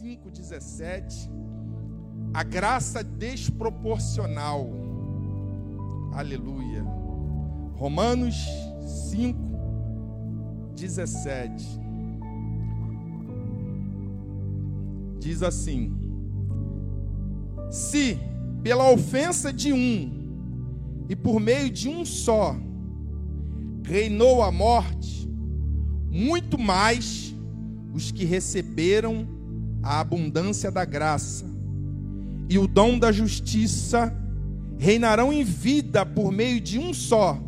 5,17. A graça desproporcional. Aleluia. Romanos 5, 17. Diz assim: Se pela ofensa de um e por meio de um só reinou a morte, muito mais os que receberam a abundância da graça e o dom da justiça reinarão em vida por meio de um só,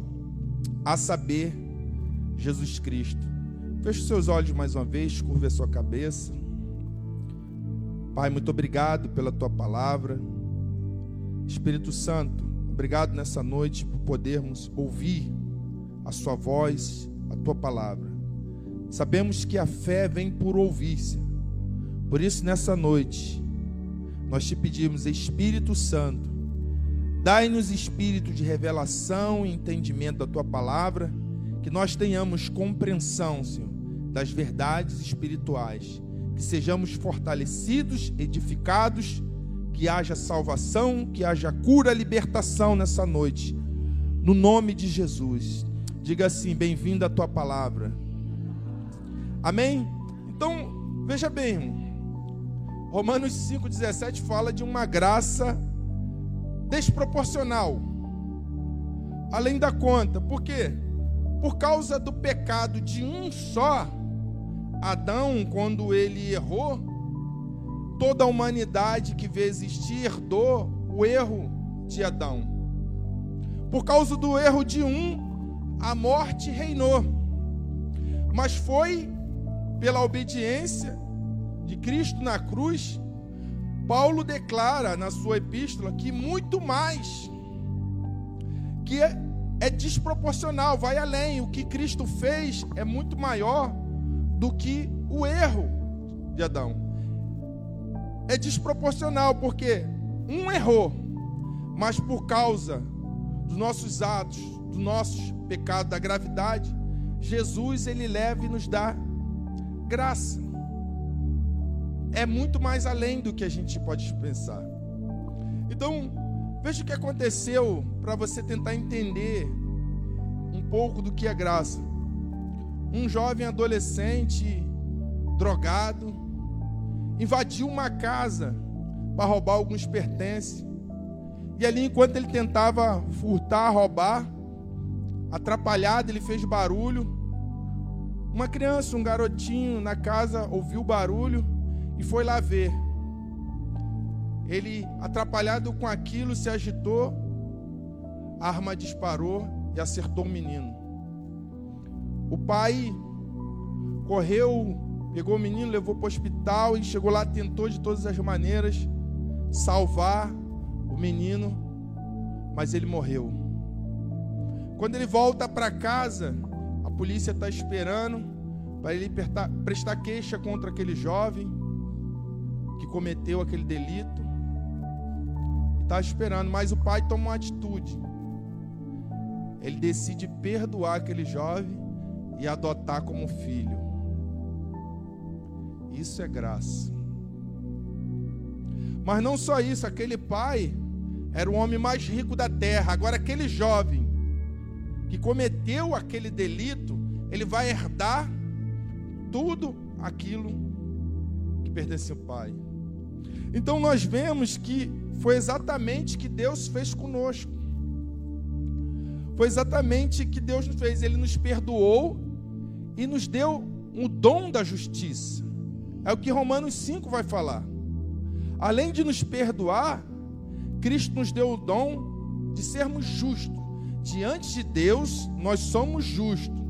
a saber, Jesus Cristo. Feche seus olhos mais uma vez, curva a sua cabeça. Pai, muito obrigado pela tua palavra. Espírito Santo, obrigado nessa noite por podermos ouvir a sua voz, a tua palavra. Sabemos que a fé vem por ouvir, Senhor. Por isso, nessa noite, nós te pedimos, Espírito Santo, dai-nos espírito de revelação e entendimento da tua palavra, que nós tenhamos compreensão, Senhor, das verdades espirituais, que sejamos fortalecidos, edificados, que haja salvação, que haja cura, libertação nessa noite, no nome de Jesus. Diga assim: bem-vindo à tua palavra. Amém? Então, veja bem, Romanos 5,17 fala de uma graça desproporcional, além da conta. Por quê? Por causa do pecado de um só, Adão, quando ele errou, toda a humanidade que vê existir herdou o erro de Adão. Por causa do erro de um, a morte reinou. Mas foi pela obediência de Cristo na cruz, Paulo declara na sua epístola que muito mais, que é, é desproporcional, vai além. O que Cristo fez é muito maior do que o erro de Adão. É desproporcional porque um errou, mas por causa dos nossos atos, dos nossos pecados, da gravidade, Jesus ele leva e nos dá graça é muito mais além do que a gente pode pensar. Então, veja o que aconteceu para você tentar entender um pouco do que é graça. Um jovem adolescente, drogado, invadiu uma casa para roubar alguns pertences. E ali, enquanto ele tentava furtar, roubar, atrapalhado, ele fez barulho. Uma criança, um garotinho na casa ouviu o barulho e foi lá ver. Ele, atrapalhado com aquilo, se agitou, a arma disparou e acertou o menino. O pai correu, pegou o menino, levou para o hospital e chegou lá, tentou de todas as maneiras salvar o menino, mas ele morreu. Quando ele volta para casa, a polícia está esperando para ele prestar queixa contra aquele jovem que cometeu aquele delito e está esperando, mas o pai toma uma atitude. Ele decide perdoar aquele jovem e adotar como filho. Isso é graça. Mas não só isso, aquele pai era o homem mais rico da terra. Agora, aquele jovem que cometeu aquele delito, ele vai herdar tudo aquilo que pertencia ao pai. Então nós vemos que foi exatamente que Deus fez conosco. Foi exatamente que Deus nos fez. Ele nos perdoou e nos deu o dom da justiça. É o que Romanos 5 vai falar. Além de nos perdoar, Cristo nos deu o dom de sermos justos. Diante de Deus, nós somos justos.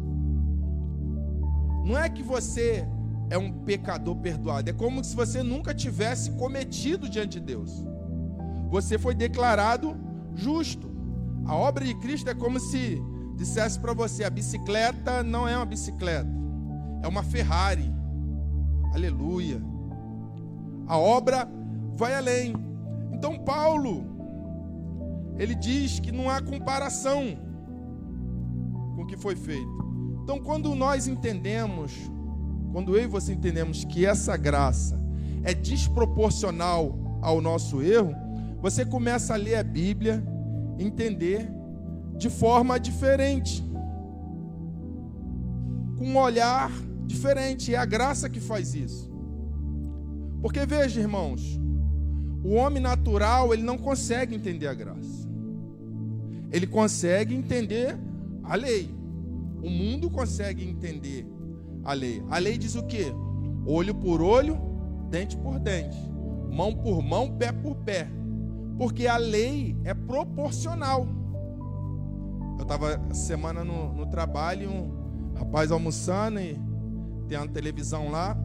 Não é que você é um pecador perdoado. É como se você nunca tivesse cometido diante de Deus. Você foi declarado justo. A obra de Cristo é como se dissesse para você: a bicicleta não é uma bicicleta, é uma Ferrari. Aleluia. A obra vai além. Então, Paulo, ele diz que não há comparação com o que foi feito. Então, quando nós entendemos quando eu e você entendemos que essa graça é desproporcional ao nosso erro, você começa a ler a Bíblia, entender de forma diferente, com um olhar diferente. É a graça que faz isso. Porque veja, irmãos, o homem natural ele não consegue entender a graça. Ele consegue entender a lei. O mundo consegue entender a lei. A lei diz o quê? Olho por olho, dente por dente, mão por mão, pé por pé. Porque a lei é proporcional. Eu estava semana no, no trabalho, um rapaz almoçando e tem uma televisão lá,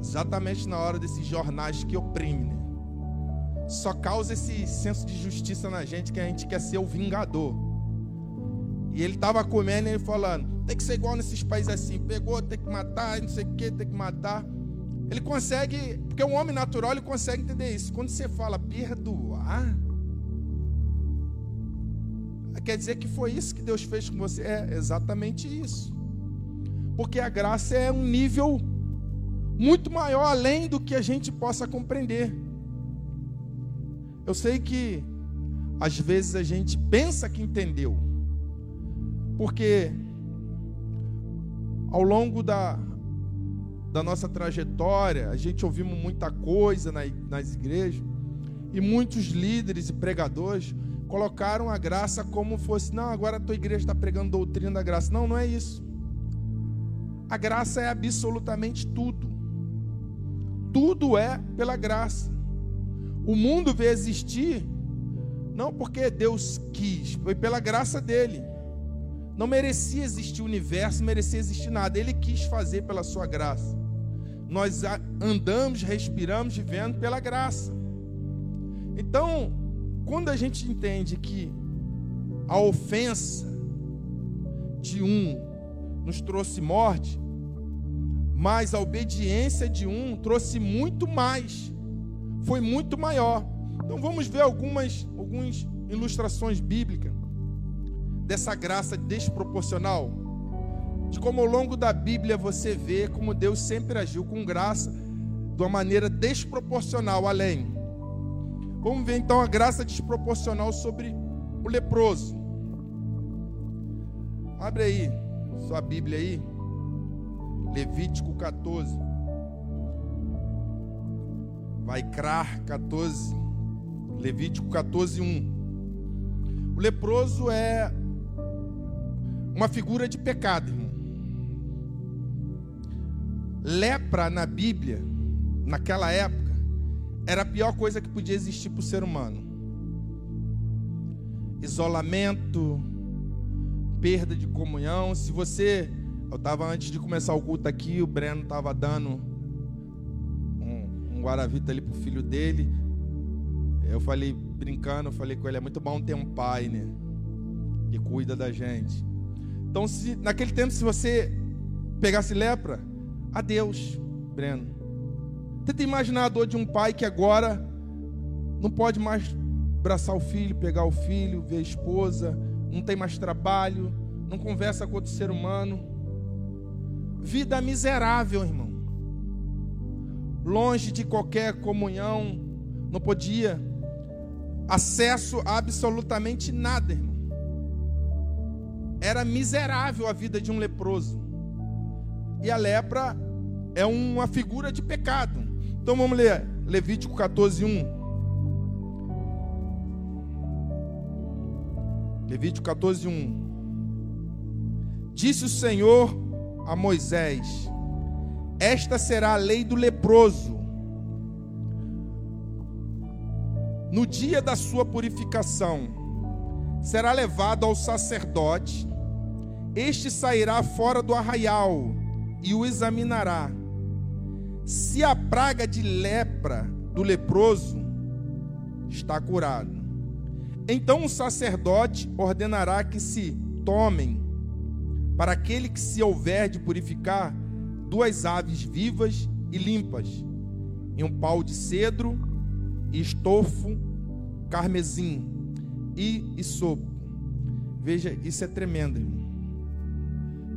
exatamente na hora desses jornais que oprimem. Né? Só causa esse senso de justiça na gente que a gente quer ser o vingador. E ele estava comendo e ele falando: tem que ser igual nesses países assim, pegou, tem que matar, não sei o que, tem que matar. Ele consegue, porque o homem natural ele consegue entender isso. Quando você fala perdoar, quer dizer que foi isso que Deus fez com você. É exatamente isso. Porque a graça é um nível muito maior além do que a gente possa compreender. Eu sei que às vezes a gente pensa que entendeu, porque ao longo da, da nossa trajetória, a gente ouvimos muita coisa nas igrejas, e muitos líderes e pregadores colocaram a graça como fosse, não, agora a tua igreja está pregando doutrina da graça. Não, não é isso. A graça é absolutamente tudo. Tudo é pela graça. O mundo veio existir não porque Deus quis, foi pela graça dele. Não merecia existir o universo, não merecia existir nada. Ele quis fazer pela sua graça. Nós andamos, respiramos, vivendo pela graça. Então, quando a gente entende que a ofensa de um nos trouxe morte, mas a obediência de um trouxe muito mais, foi muito maior. Então vamos ver algumas, algumas ilustrações bíblicas dessa graça desproporcional, de como ao longo da Bíblia você vê como Deus sempre agiu com graça, de uma maneira desproporcional além. Vamos ver então a graça desproporcional sobre o leproso. Abre aí sua Bíblia aí. Levítico 14. Vai crar 14. Levítico 14, 1. O leproso é uma figura de pecado, irmão. Lepra na Bíblia, naquela época, era a pior coisa que podia existir para o ser humano. Isolamento, perda de comunhão. Se você eu estava antes de começar o culto aqui, o Breno estava dando um, um guaravita ali pro filho dele. Eu falei, brincando, eu falei com ele, é muito bom ter um pai, né? Que cuida da gente. Então, se, naquele tempo, se você pegasse lepra, adeus, Breno. Tenta imaginar a dor de um pai que agora não pode mais abraçar o filho, pegar o filho, ver a esposa, não tem mais trabalho, não conversa com outro ser humano. Vida miserável, irmão. Longe de qualquer comunhão, não podia acesso a absolutamente nada, irmão. Era miserável a vida de um leproso. E a lepra é uma figura de pecado. Então vamos ler Levítico 14, 1. Levítico 14, 1. Disse o Senhor a Moisés: Esta será a lei do leproso. No dia da sua purificação, será levado ao sacerdote. Este sairá fora do arraial e o examinará. Se a praga de lepra do leproso está curado, então o sacerdote ordenará que se tomem para aquele que se houver de purificar duas aves vivas e limpas, e um pau de cedro, estofo, carmesim e isopo. Veja, isso é tremendo, irmão.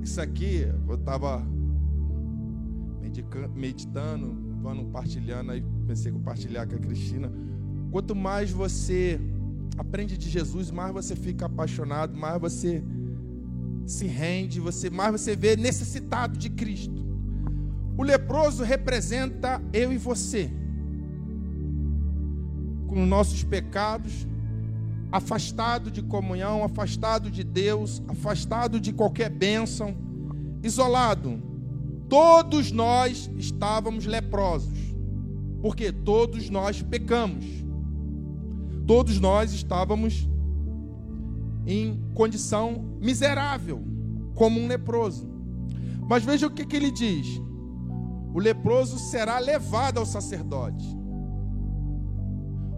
Isso aqui, eu estava meditando, brincando, compartilhando, aí pensei em compartilhar com a Cristina. Quanto mais você aprende de Jesus, mais você fica apaixonado, mais você se rende, você mais você vê necessitado de Cristo. O leproso representa eu e você. Com nossos pecados, afastado de comunhão, afastado de Deus, afastado de qualquer bênção, isolado. Todos nós estávamos leprosos, porque todos nós pecamos. Todos nós estávamos em condição miserável, como um leproso. Mas veja o que, que ele diz: o leproso será levado ao sacerdote.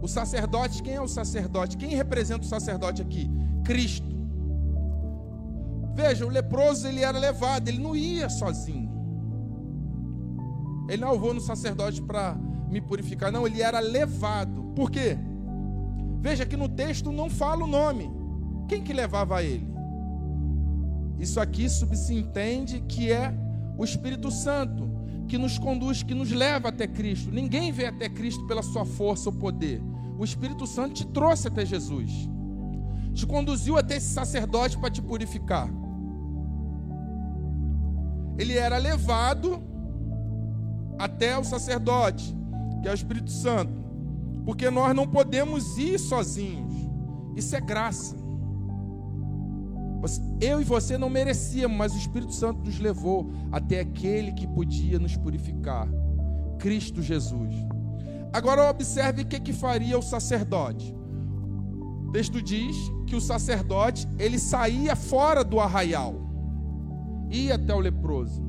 O sacerdote, quem é o sacerdote? Quem representa o sacerdote aqui? Cristo. Veja, o leproso ele era levado, ele não ia sozinho. Ele não vou no sacerdote para me purificar, não, ele era levado. Por quê? Veja que no texto não fala o nome. Quem que levava ele? Isso aqui subsentende que é o Espírito Santo que nos conduz, que nos leva até Cristo. Ninguém vem até Cristo pela sua força ou poder. O Espírito Santo te trouxe até Jesus. Te conduziu até esse sacerdote para te purificar. Ele era levado até o sacerdote, que é o Espírito Santo, porque nós não podemos ir sozinhos. Isso é graça. Eu e você não merecíamos, mas o Espírito Santo nos levou até aquele que podia nos purificar, Cristo Jesus. Agora observe o que, que faria o sacerdote. O texto diz que o sacerdote ele saía fora do arraial, ia até o leproso.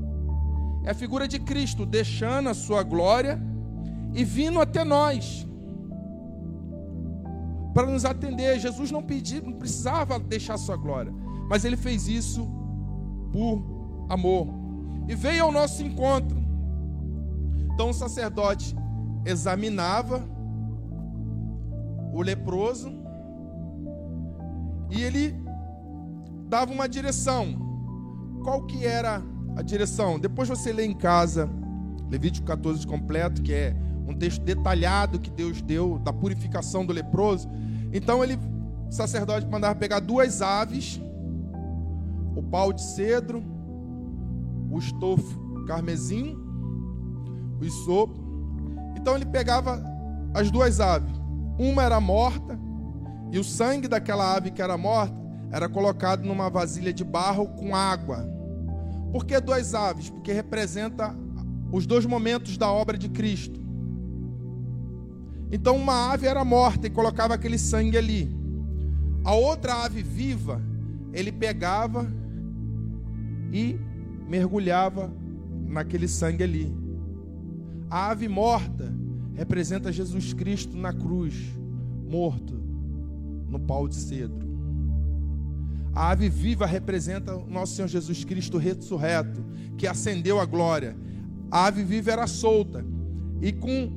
É a figura de Cristo deixando a sua glória e vindo até nós para nos atender. Jesus não pedia, não precisava deixar a sua glória mas ele fez isso por amor. E veio ao nosso encontro. Então o sacerdote examinava o leproso e ele dava uma direção. Qual que era a direção? Depois você lê em casa Levítico 14 completo, que é um texto detalhado que Deus deu da purificação do leproso. Então ele o sacerdote mandava pegar duas aves o pau de cedro, o estofo carmesim, o isopo. Então ele pegava as duas aves. Uma era morta, e o sangue daquela ave que era morta era colocado numa vasilha de barro com água. Por que duas aves? Porque representa os dois momentos da obra de Cristo. Então uma ave era morta e colocava aquele sangue ali. A outra ave viva, ele pegava e mergulhava naquele sangue ali. A ave morta representa Jesus Cristo na cruz, morto no pau de cedro. A ave viva representa o nosso Senhor Jesus Cristo ressurreto, que ascendeu à glória. A ave viva era solta e com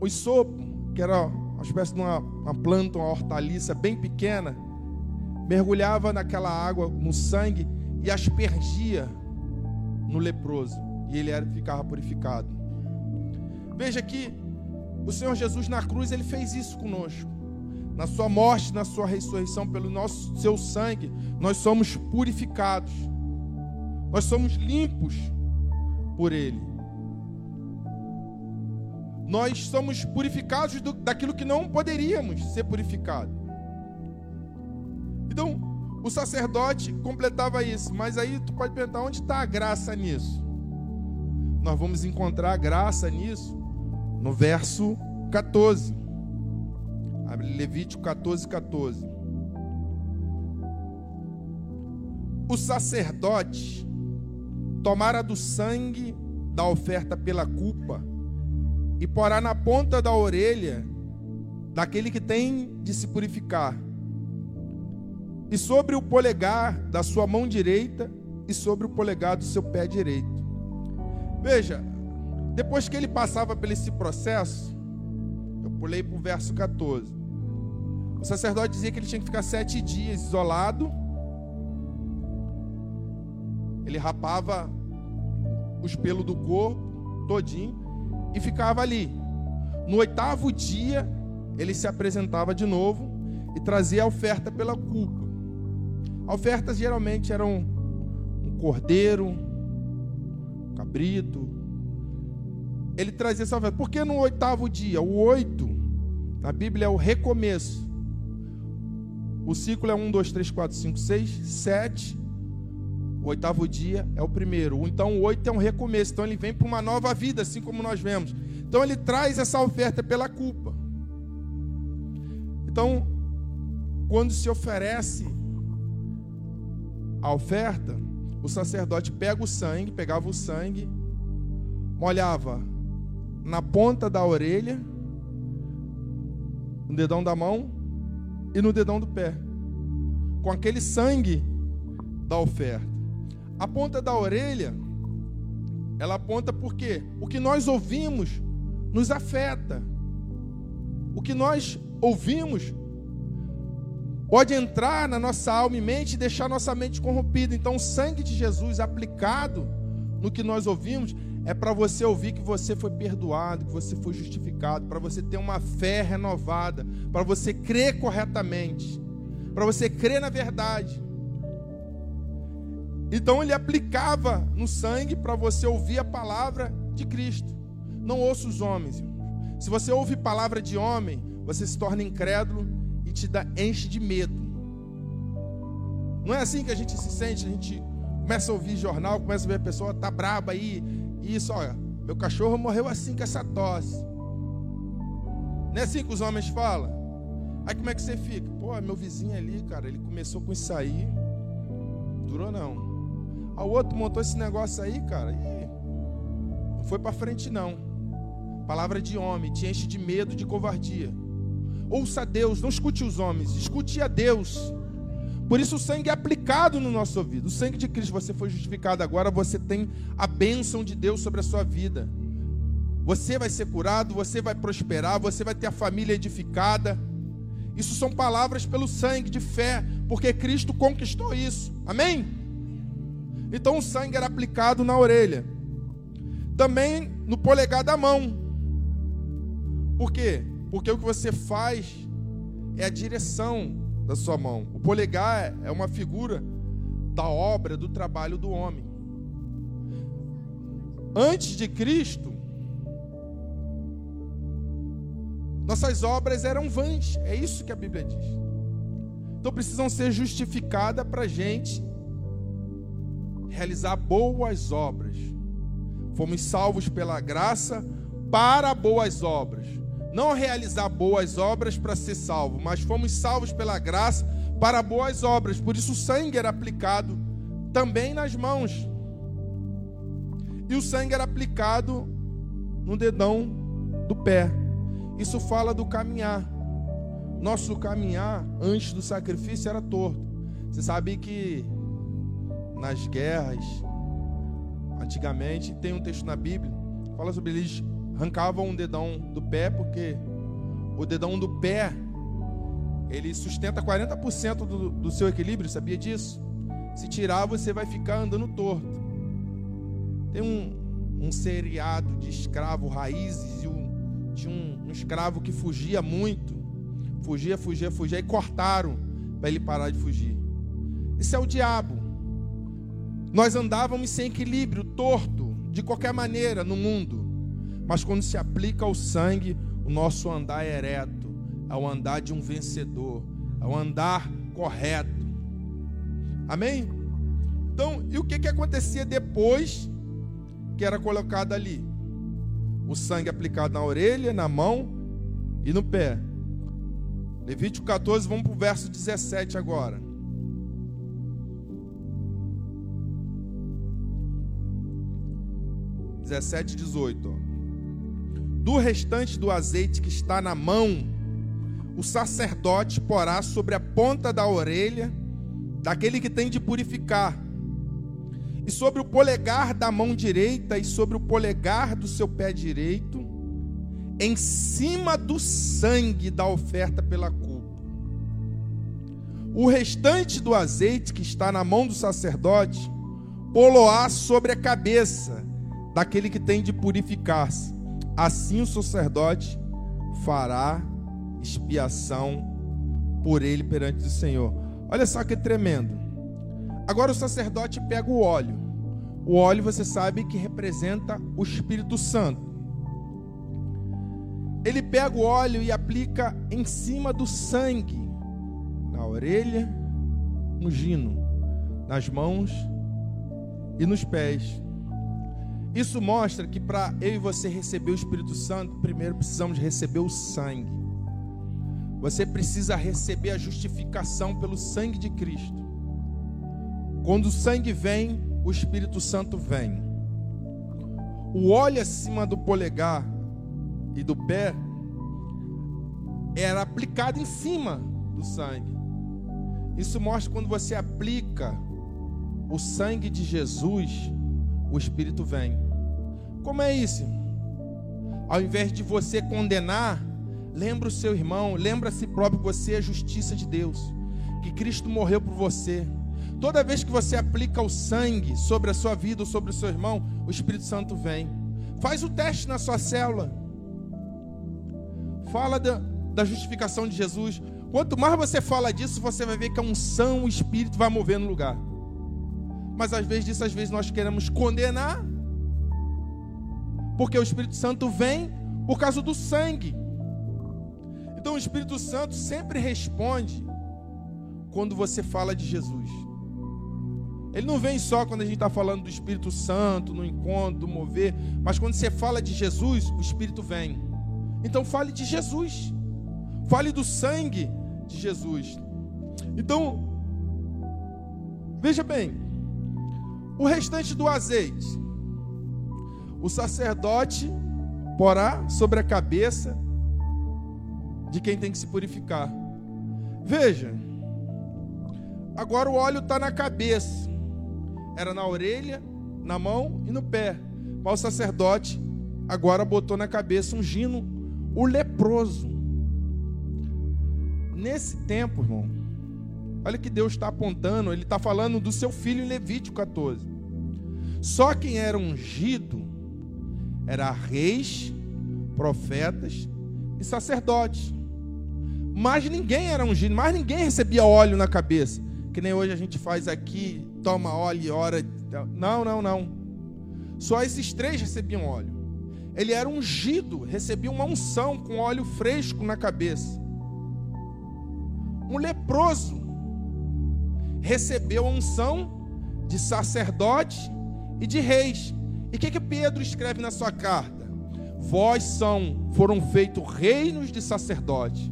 o sopo, que era uma espécie de uma, uma planta, uma hortaliça bem pequena, mergulhava naquela água, no sangue e aspergia no leproso, e ele era, ficava purificado. Veja que o Senhor Jesus na cruz, ele fez isso conosco. Na sua morte, na sua ressurreição, pelo nosso seu sangue, nós somos purificados. Nós somos limpos por ele. Nós somos purificados do, daquilo que não poderíamos ser purificados. Então, o sacerdote completava isso, mas aí tu pode perguntar onde está a graça nisso? Nós vamos encontrar graça nisso no verso 14. Abre Levítico 14, 14. O sacerdote tomara do sangue da oferta pela culpa e porá na ponta da orelha daquele que tem de se purificar e sobre o polegar da sua mão direita e sobre o polegar do seu pé direito. Veja, depois que ele passava por esse processo, eu pulei para o verso 14. O sacerdote dizia que ele tinha que ficar sete dias isolado. Ele rapava os pelos do corpo todinho e ficava ali. No oitavo dia, ele se apresentava de novo e trazia a oferta pela culpa. A oferta geralmente era um, cordeiro, um cabrito. Ele trazia essa oferta. Por que no oitavo dia? O oito, na Bíblia, é o recomeço. O ciclo é um, dois, três, quatro, cinco, seis, sete. O oitavo dia é o primeiro. Então o oito é um recomeço. Então ele vem para uma nova vida, assim como nós vemos. Então ele traz essa oferta pela culpa. Então, quando se oferece a oferta, o sacerdote pega o sangue, pegava o sangue, molhava na ponta da orelha, no dedão da mão e no dedão do pé, com aquele sangue da oferta. A ponta da orelha, ela aponta porque o que nós ouvimos nos afeta. O que nós ouvimos pode entrar na nossa alma e mente e deixar nossa mente corrompida. Então, o sangue de Jesus aplicado no que nós ouvimos é para você ouvir que você foi perdoado, que você foi justificado, para você ter uma fé renovada, para você crer corretamente, para você crer na verdade. Então ele aplicava no sangue para você ouvir a palavra de Cristo. Não ouça os homens. Se você ouve palavra de homem, você se torna incrédulo te dá, enche de medo. Não é assim que a gente se sente, a gente começa a ouvir jornal, começa a ver a pessoa tá braba aí, isso, olha, meu cachorro morreu assim com essa tosse. Não é assim que os homens falam? Aí como é que você fica? Pô, meu vizinho ali, cara, ele começou com isso aí. Durou não. O outro montou esse negócio aí, cara, e não foi para frente não. Palavra de homem, te enche de medo, de covardia. Ouça a Deus, não escute os homens, escute a Deus. Por isso o sangue é aplicado no nosso ouvido. O sangue de Cristo, você foi justificado agora, você tem a bênção de Deus sobre a sua vida. Você vai ser curado, você vai prosperar, você vai ter a família edificada. Isso são palavras pelo sangue de fé, porque Cristo conquistou isso. Amém? Então o sangue era aplicado na orelha. Também no polegar da mão. Por quê? Porque o que você faz é a direção da sua mão. O polegar é uma figura da obra, do trabalho do homem. Antes de Cristo, nossas obras eram vãs. É isso que a Bíblia diz. Então precisam ser justificadas para a gente realizar boas obras. Fomos salvos pela graça para boas obras. Não realizar boas obras para ser salvo, mas fomos salvos pela graça para boas obras. Por isso o sangue era aplicado também nas mãos. E o sangue era aplicado no dedão do pé. Isso fala do caminhar. Nosso caminhar antes do sacrifício era torto. Você sabe que nas guerras, antigamente, tem um texto na Bíblia, fala sobre eles arrancavam um dedão do pé, porque o dedão do pé ele sustenta 40% do, do seu equilíbrio, sabia disso? Se tirar, você vai ficar andando torto. Tem um, um seriado de escravo raízes e um, de um, um escravo que fugia muito, fugia, fugia, fugia, e cortaram para ele parar de fugir. Isso é o diabo. Nós andávamos sem equilíbrio, torto, de qualquer maneira no mundo. Mas quando se aplica o sangue, o nosso andar é ereto, é o andar de um vencedor, é o andar correto. Amém? Então, e o que, que acontecia depois que era colocado ali? O sangue aplicado na orelha, na mão e no pé. Levítico 14, vamos para o verso 17 agora. 17 e 18. Ó. Do restante do azeite que está na mão, o sacerdote porá sobre a ponta da orelha daquele que tem de purificar, e sobre o polegar da mão direita e sobre o polegar do seu pé direito, em cima do sangue da oferta pela culpa. O restante do azeite que está na mão do sacerdote, poloá sobre a cabeça daquele que tem de purificar-se, assim o sacerdote fará expiação por ele perante o Senhor. Olha só que tremendo. Agora o sacerdote pega o óleo. O óleo você sabe que representa o Espírito Santo. Ele pega o óleo e aplica em cima do sangue, na orelha, no gino, nas mãos e nos pés. Isso mostra que para eu e você receber o Espírito Santo, primeiro precisamos receber o sangue. Você precisa receber a justificação pelo sangue de Cristo. Quando o sangue vem, o Espírito Santo vem. O óleo acima do polegar e do pé era aplicado em cima do sangue. Isso mostra quando você aplica o sangue de Jesus, o Espírito vem. Como é isso? Ao invés de você condenar, lembra o seu irmão, lembra a si próprio você é a justiça de Deus, que Cristo morreu por você. Toda vez que você aplica o sangue sobre a sua vida ou sobre o seu irmão, o Espírito Santo vem. Faz o teste na sua célula. Fala da, da justificação de Jesus. Quanto mais você fala disso, você vai ver que a unção, o Espírito vai mover no lugar. Mas às vezes disso, às vezes nós queremos condenar, porque o Espírito Santo vem por causa do sangue. Então o Espírito Santo sempre responde quando você fala de Jesus. Ele não vem só quando a gente está falando do Espírito Santo, no encontro, do mover, mas quando você fala de Jesus, o Espírito vem. Então fale de Jesus, fale do sangue de Jesus. Então, veja bem, o restante do azeite, o sacerdote porá sobre a cabeça de quem tem que se purificar. Veja, agora o óleo está na cabeça era na orelha, na mão e no pé. Mas o sacerdote agora botou na cabeça gino, o leproso. Nesse tempo, irmão, olha que Deus está apontando, ele está falando do seu filho em Levítico 14. Só quem era ungido era reis, profetas e sacerdotes. Mas ninguém era ungido, mas ninguém recebia óleo na cabeça, que nem hoje a gente faz aqui toma óleo e ora. Não, não, não. Só esses três recebiam óleo. Ele era ungido, recebia uma unção com óleo fresco na cabeça. Um leproso recebeu a unção de sacerdote e de reis. E o que, que Pedro escreve na sua carta? Vós são, foram feitos reinos de sacerdote,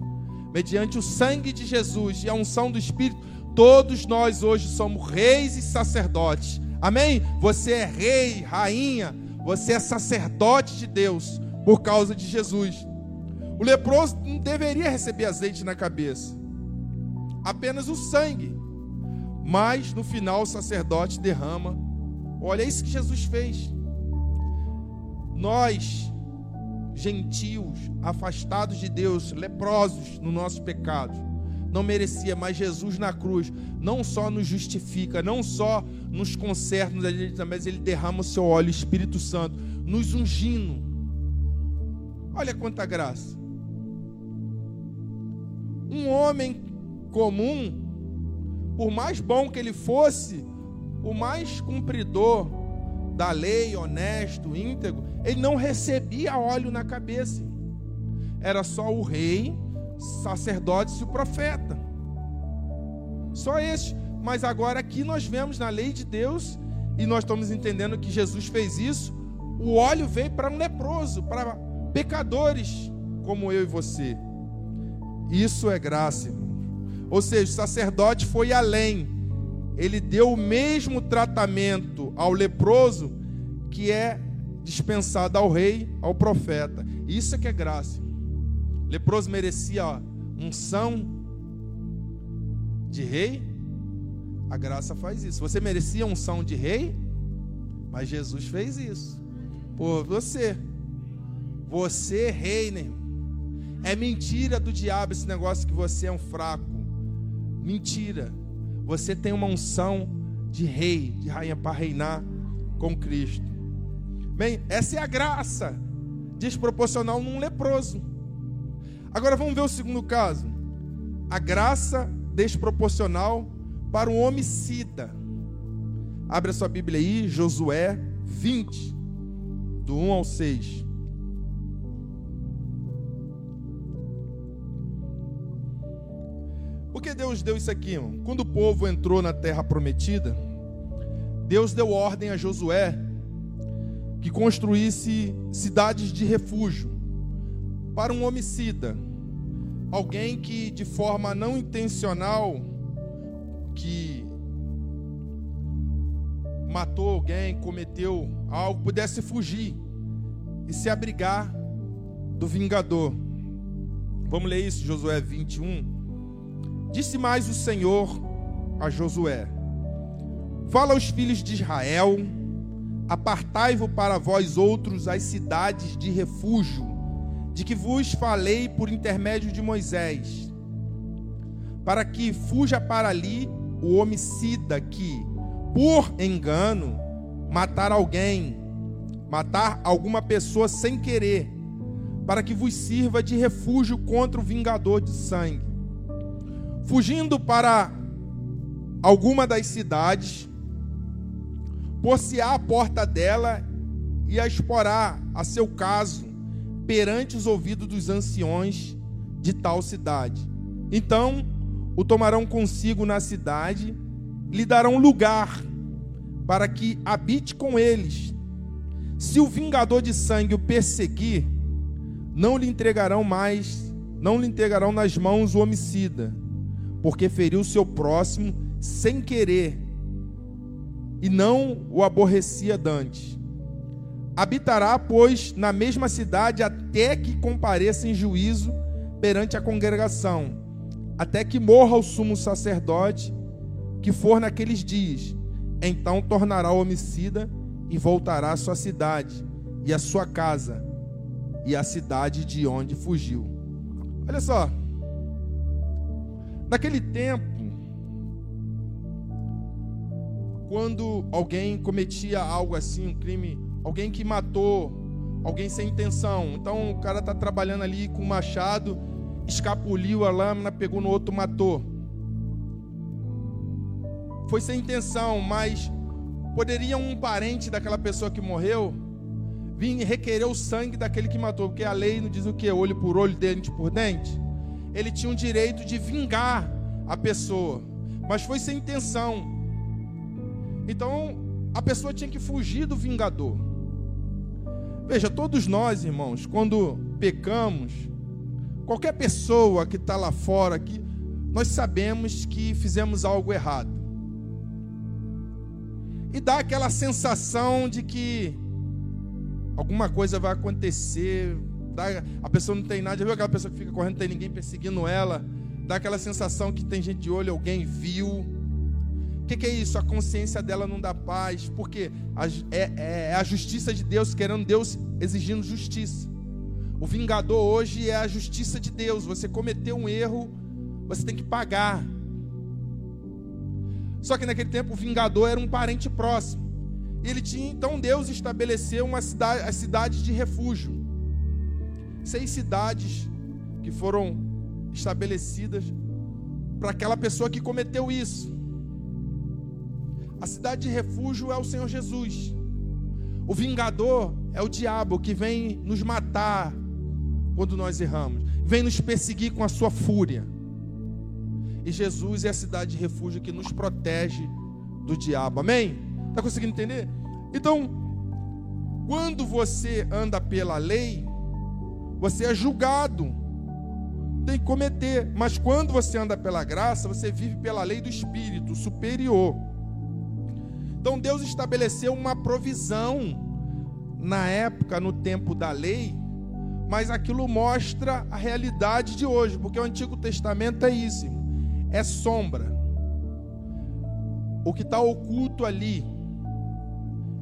mediante o sangue de Jesus e a unção do Espírito Todos nós hoje somos reis e sacerdotes. Amém? Você é rei, rainha, você é sacerdote de Deus por causa de Jesus. O leproso não deveria receber azeite na cabeça, apenas o sangue. Mas no final o sacerdote derrama. Olha é isso que Jesus fez. Nós, gentios, afastados de Deus, leprosos no nosso pecado, não merecia, mas Jesus na cruz não só nos justifica, não só nos conserta, mas ele derrama o seu óleo, o Espírito Santo, nos ungindo. Olha quanta graça. Um homem comum, por mais bom que ele fosse, o mais cumpridor da lei, honesto, íntegro, ele não recebia óleo na cabeça. Era só o rei sacerdotes e o profeta. Só este. Mas agora aqui nós vemos na lei de Deus, e nós estamos entendendo que Jesus fez isso. O óleo veio para um leproso, para pecadores como eu e você. Isso é graça. Ou seja, o sacerdote foi além. Ele deu o mesmo tratamento ao leproso que é dispensado ao rei, ao profeta. Isso é que é graça leproso merecia unção de rei, a graça faz isso. Você merecia unção de rei, mas Jesus fez isso por você. Você reina, irmão. É mentira do diabo esse negócio que você é um fraco. Mentira. Você tem uma unção de rei, de rainha para reinar com Cristo. Bem, essa é a graça desproporcional num leproso. Agora vamos ver o segundo caso. A graça desproporcional para um homicida. Abre a sua Bíblia aí, Josué 20, do 1 ao 6. Que Deus deu isso aqui, irmão? Quando o povo entrou na terra prometida, Deus deu ordem a Josué que construísse cidades de refúgio para um homicida, alguém que de forma não intencional que matou alguém, cometeu algo, pudesse fugir e se abrigar do vingador. Vamos ler isso, Josué 21. Disse mais o Senhor a Josué: Fala aos filhos de Israel, apartai-vos para vós outros as cidades de refúgio, de que vos falei por intermédio de Moisés, para que fuja para ali o homicida que, por engano, matar alguém, matar alguma pessoa sem querer, para que vos sirva de refúgio contra o vingador de sangue. Fugindo para alguma das cidades, por-se-á a porta dela e a exporá a seu caso perante os ouvidos dos anciões de tal cidade. Então o tomarão consigo na cidade, lhe darão lugar para que habite com eles. Se o vingador de sangue o perseguir, não lhe entregarão mais, não lhe entregarão nas mãos o homicida, porque feriu seu próximo sem querer e não o aborrecia dantes. Habitará, pois, na mesma cidade até que compareça em juízo perante a congregação até que morra o sumo sacerdote que for naqueles dias. Então tornará homicida e voltará à sua cidade e à sua casa e à cidade de onde fugiu. Olha só. Naquele tempo, quando alguém cometia algo assim, um crime, alguém que matou alguém sem intenção. Então o cara está trabalhando ali com um machado escapuliu a lâmina, pegou no outro, matou. Foi sem intenção, mas poderia um parente daquela pessoa que morreu vir requerer o sangue daquele que matou, porque a lei não diz o que? Olho por olho, dente por dente. Ele tinha o direito de vingar a pessoa, mas foi sem intenção. Então a pessoa tinha que fugir do vingador. Veja, todos nós, irmãos, quando pecamos, Qualquer pessoa que está lá fora, aqui, nós sabemos que fizemos algo errado. E dá aquela sensação de que alguma coisa vai acontecer. Dá, a pessoa não tem nada. Já viu aquela pessoa que fica correndo, não tem ninguém perseguindo ela? Dá aquela sensação que tem gente de olho, alguém viu. O que, que, é isso? A consciência dela não dá paz. Porque é, é, é a justiça de Deus, querendo Deus exigindo justiça. O vingador hoje é a justiça de Deus. Você cometeu um erro, você tem que pagar. Só que naquele tempo o vingador era um parente próximo. Ele tinha, então Deus estabeleceu uma cidade, as cidades de refúgio. Seis cidades que foram estabelecidas para aquela pessoa que cometeu isso. A cidade de refúgio é o Senhor Jesus. O vingador é o diabo que vem nos matar, quando nós erramos. Vem nos perseguir com a sua fúria. E Jesus é a cidade de refúgio que nos protege do diabo. Amém? Está conseguindo entender? Então, quando você anda pela lei, você é julgado. Tem que cometer. Mas quando você anda pela graça, você vive pela lei do Espírito superior. Então Deus estabeleceu uma provisão na época, no tempo da lei, mas aquilo mostra a realidade de hoje, porque o Antigo Testamento é isso, é sombra. O que está oculto ali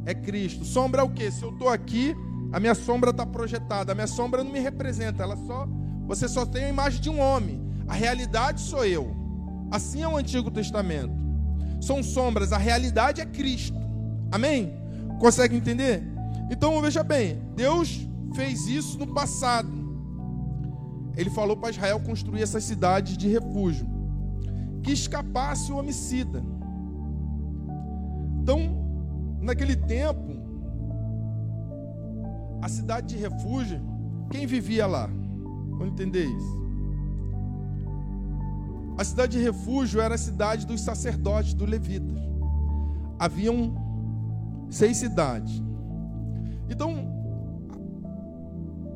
é Cristo. Sombra é o que? Se eu estou aqui, a minha sombra está projetada. A minha sombra não me representa, ela só. Você só tem a imagem de um homem. A realidade sou eu. Assim é o Antigo Testamento. São sombras, a realidade é Cristo. Amém? Consegue entender? Então veja bem, Deus fez isso no passado. Ele falou para Israel construir essas cidades de refúgio, que escapasse o homicida. Então, naquele tempo, a cidade de refúgio, quem vivia lá? Vamos entender isso. A cidade de refúgio era a cidade dos sacerdotes, dos levitas. Haviam seis cidades. Então,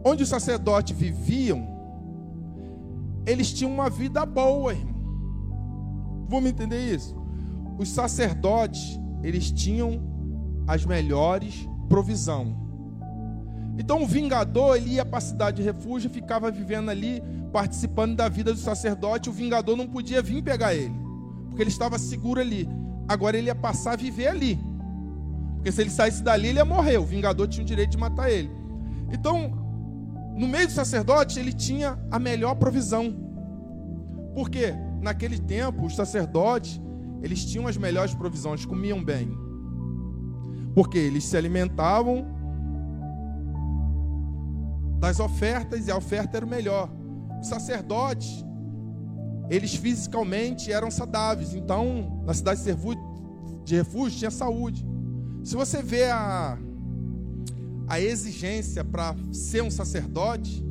onde os sacerdotes viviam, eles tinham uma vida boa, irmão. Vamos entender isso? Os sacerdotes, eles tinham as melhores provisão. Então o vingador, ele ia para a cidade de refúgio, ficava vivendo ali, participando da vida do sacerdote, o vingador não podia vir pegar ele, porque ele estava seguro ali. Agora ele ia passar a viver ali. Porque se ele saísse dali, ele ia morrer. O vingador tinha o direito de matar ele. Então, no meio do sacerdote, ele tinha a melhor provisão. Porque naquele tempo, os sacerdotes, eles tinham as melhores provisões, comiam bem. Porque eles se alimentavam das ofertas e a oferta era o melhor. Os sacerdotes, eles fisicamente eram saudáveis, então na cidade de refúgio tinha saúde. Se você vê a, a exigência para ser um sacerdote,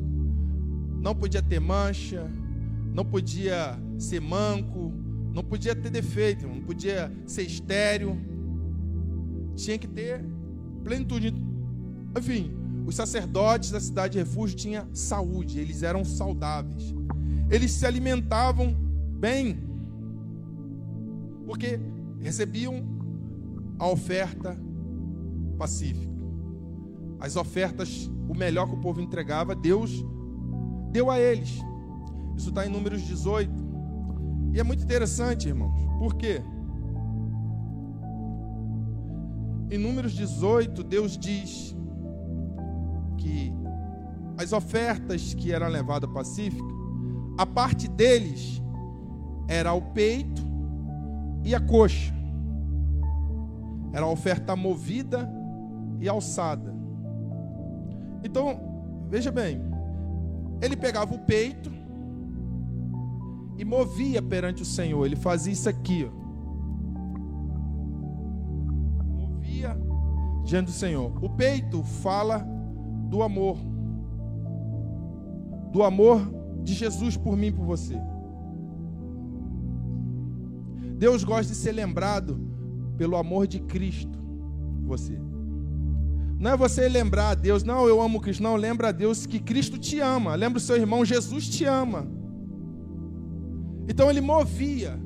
não podia ter mancha, não podia ser manco, não podia ter defeito, não podia ser estéreo, tinha que ter plenitude. Enfim, os sacerdotes da cidade de refúgio tinham saúde, eles eram saudáveis, eles se alimentavam bem, porque recebiam a oferta pacífica. As ofertas, o melhor que o povo entregava, Deus deu a eles. Isso está em Números 18. E é muito interessante, irmãos. Por quê? Em Números 18, Deus diz que as ofertas que eram levadas pacífica, a parte deles era o peito e a coxa. Era a oferta movida e alçada. Então, veja bem, ele pegava o peito e movia perante o Senhor. Ele fazia isso aqui, ó. Movia diante do Senhor. O peito fala do amor. Do amor de Jesus por mim e por você. Deus gosta de ser lembrado pelo amor de Cristo, você. Não é você lembrar a Deus, não, eu amo Cristo, não, lembra a Deus que Cristo te ama. Lembra o seu irmão, Jesus te ama. Então ele movia.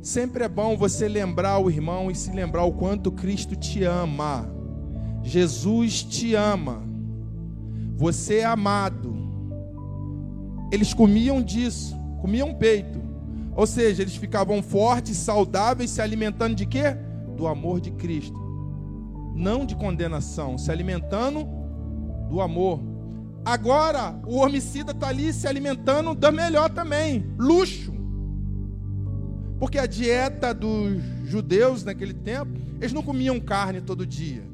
Sempre é bom você lembrar o irmão e se lembrar o quanto Cristo te ama. Jesus te ama. Você é amado. Eles comiam disso, comiam peito. Ou seja, eles ficavam fortes, saudáveis, se alimentando de quê? Do amor de Cristo. Não de condenação, se alimentando do amor. Agora, o homicida está ali se alimentando da melhor também, luxo. Porque a dieta dos judeus naquele tempo, eles não comiam carne todo dia.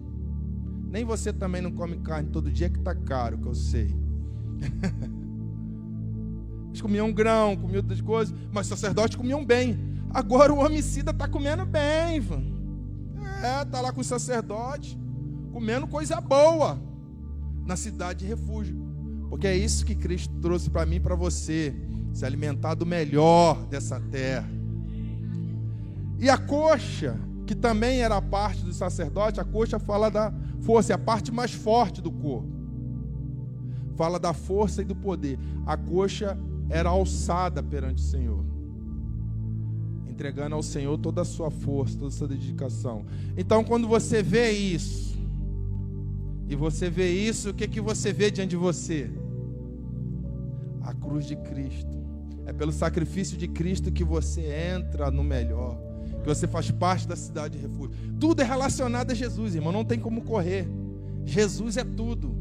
Nem você também não come carne todo dia, que está caro, que eu sei. Eles comiam grão, comiam outras coisas, mas os sacerdotes comiam bem. Agora o homicida está comendo bem, Ivan. É, está lá com os sacerdotes, comendo coisa boa na cidade de refúgio. Porque é isso que Cristo trouxe para mim e para você, se alimentar do melhor dessa terra. E a coxa, que também era parte do sacerdote, a coxa fala da força, é a parte mais forte do corpo. Fala da força e do poder. A coxa era alçada perante o Senhor, entregando ao Senhor toda a sua força, toda a sua dedicação. Então, quando você vê isso, e você vê isso, o que, que você vê diante de você? A cruz de Cristo. É pelo sacrifício de Cristo que você entra no melhor, que você faz parte da cidade de refúgio. Tudo é relacionado a Jesus, irmão, não tem como correr. Jesus é tudo.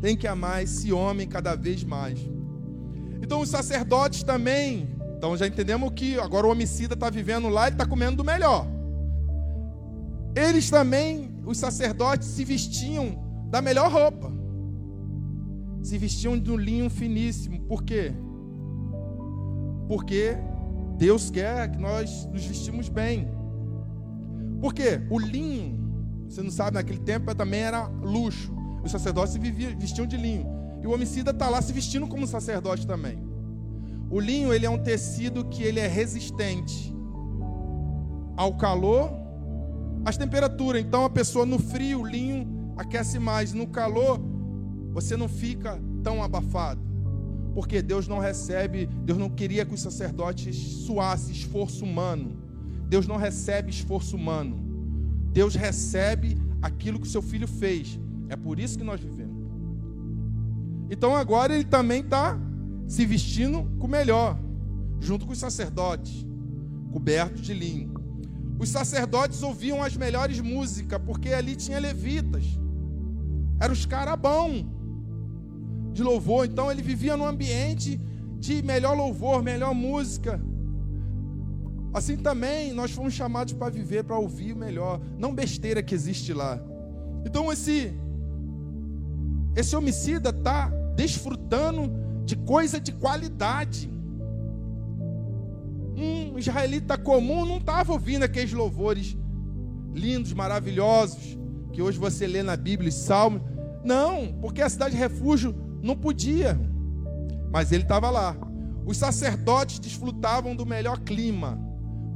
Tem que amar esse homem cada vez mais. Então os sacerdotes também. Então já entendemos que agora o homicida está vivendo lá e está comendo do melhor. Eles também, os sacerdotes, se vestiam da melhor roupa. se vestiam de um linho finíssimo. Por quê? Porque Deus quer que nós nos vestimos bem. Por quê? O linho, você não sabe, naquele tempo também era luxo. Os sacerdotes se vestiam de linho. E o homicida está lá se vestindo como sacerdote também. O linho ele é um tecido que ele é resistente ao calor, às temperaturas. Então a pessoa no frio, o linho aquece mais. No calor, você não fica tão abafado. Porque Deus não recebe, Deus não queria que os sacerdotes suassem esforço humano. Deus não recebe esforço humano. Deus recebe aquilo que o seu filho fez. É por isso que nós vivemos. Então agora ele também está se vestindo com o melhor, junto com os sacerdotes, cobertos de linho. Os sacerdotes ouviam as melhores músicas, porque ali tinha levitas. Eram os carabão de louvor. Então ele vivia num ambiente de melhor louvor, melhor música. Assim também nós fomos chamados para viver, para ouvir o melhor, não besteira que existe lá. Então esse esse homicida está desfrutando de coisa de qualidade. Um israelita comum não estava ouvindo aqueles louvores lindos, maravilhosos, que hoje você lê na Bíblia e Salmos. Não, porque a cidade de refúgio não podia. Mas ele estava lá. Os sacerdotes desfrutavam do melhor clima,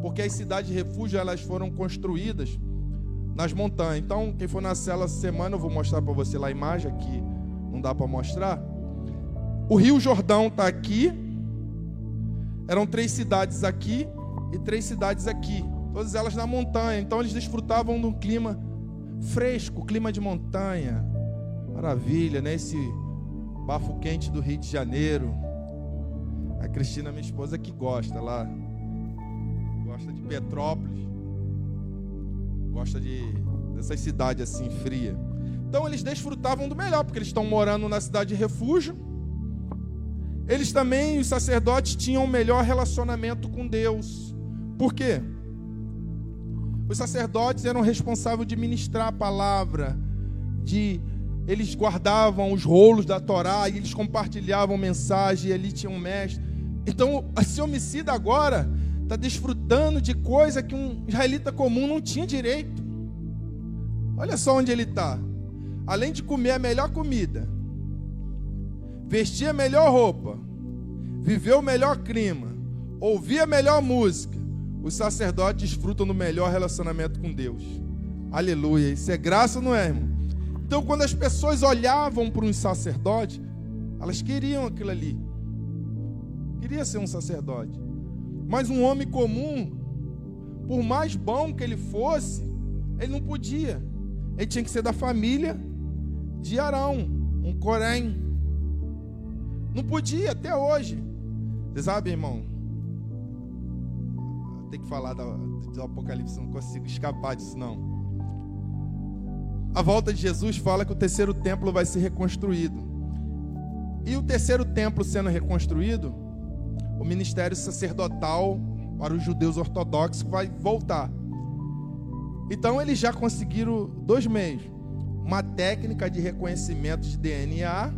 porque as cidades de refúgio elas foram construídas nas montanhas. Então, quem for na cela semana, eu vou mostrar para você lá a imagem aqui, não dá para mostrar. O Rio Jordão está aqui. Eram três cidades aqui e três cidades aqui, todas elas na montanha. Então eles desfrutavam de um clima fresco, clima de montanha. Maravilha, né? Esse bafo quente do Rio de Janeiro. A Cristina, minha esposa, que gosta lá. Gosta de Petrópolis. Gosta de dessas cidades assim fria. Então eles desfrutavam do melhor, porque eles estão morando na cidade de refúgio. Eles também, os sacerdotes, tinham um melhor relacionamento com Deus. Por quê? Os sacerdotes eram responsáveis de ministrar a palavra, de eles guardavam os rolos da Torá e eles compartilhavam mensagem, e ali tinha um mestre. Então, esse homicida agora está desfrutando de coisa que um israelita comum não tinha direito. Olha só onde ele está. Além de comer a melhor comida, vestir a melhor roupa, viver o melhor clima, ouvir a melhor música, os sacerdotes desfrutam do melhor relacionamento com Deus. Aleluia. Isso é graça, não é, irmão? Então, quando as pessoas olhavam para um sacerdote, elas queriam aquilo ali. Queria ser um sacerdote. Mas um homem comum, por mais bom que ele fosse, ele não podia. Ele tinha que ser da família de Arão, um Corém. Não podia até hoje. Você sabe, irmão? Tem que falar do, do Apocalipse, não consigo escapar disso, não. A volta de Jesus fala que o terceiro templo vai ser reconstruído. E o terceiro templo sendo reconstruído, o ministério sacerdotal para os judeus ortodoxos vai voltar. Então eles já conseguiram dois meios: uma técnica de reconhecimento de DNA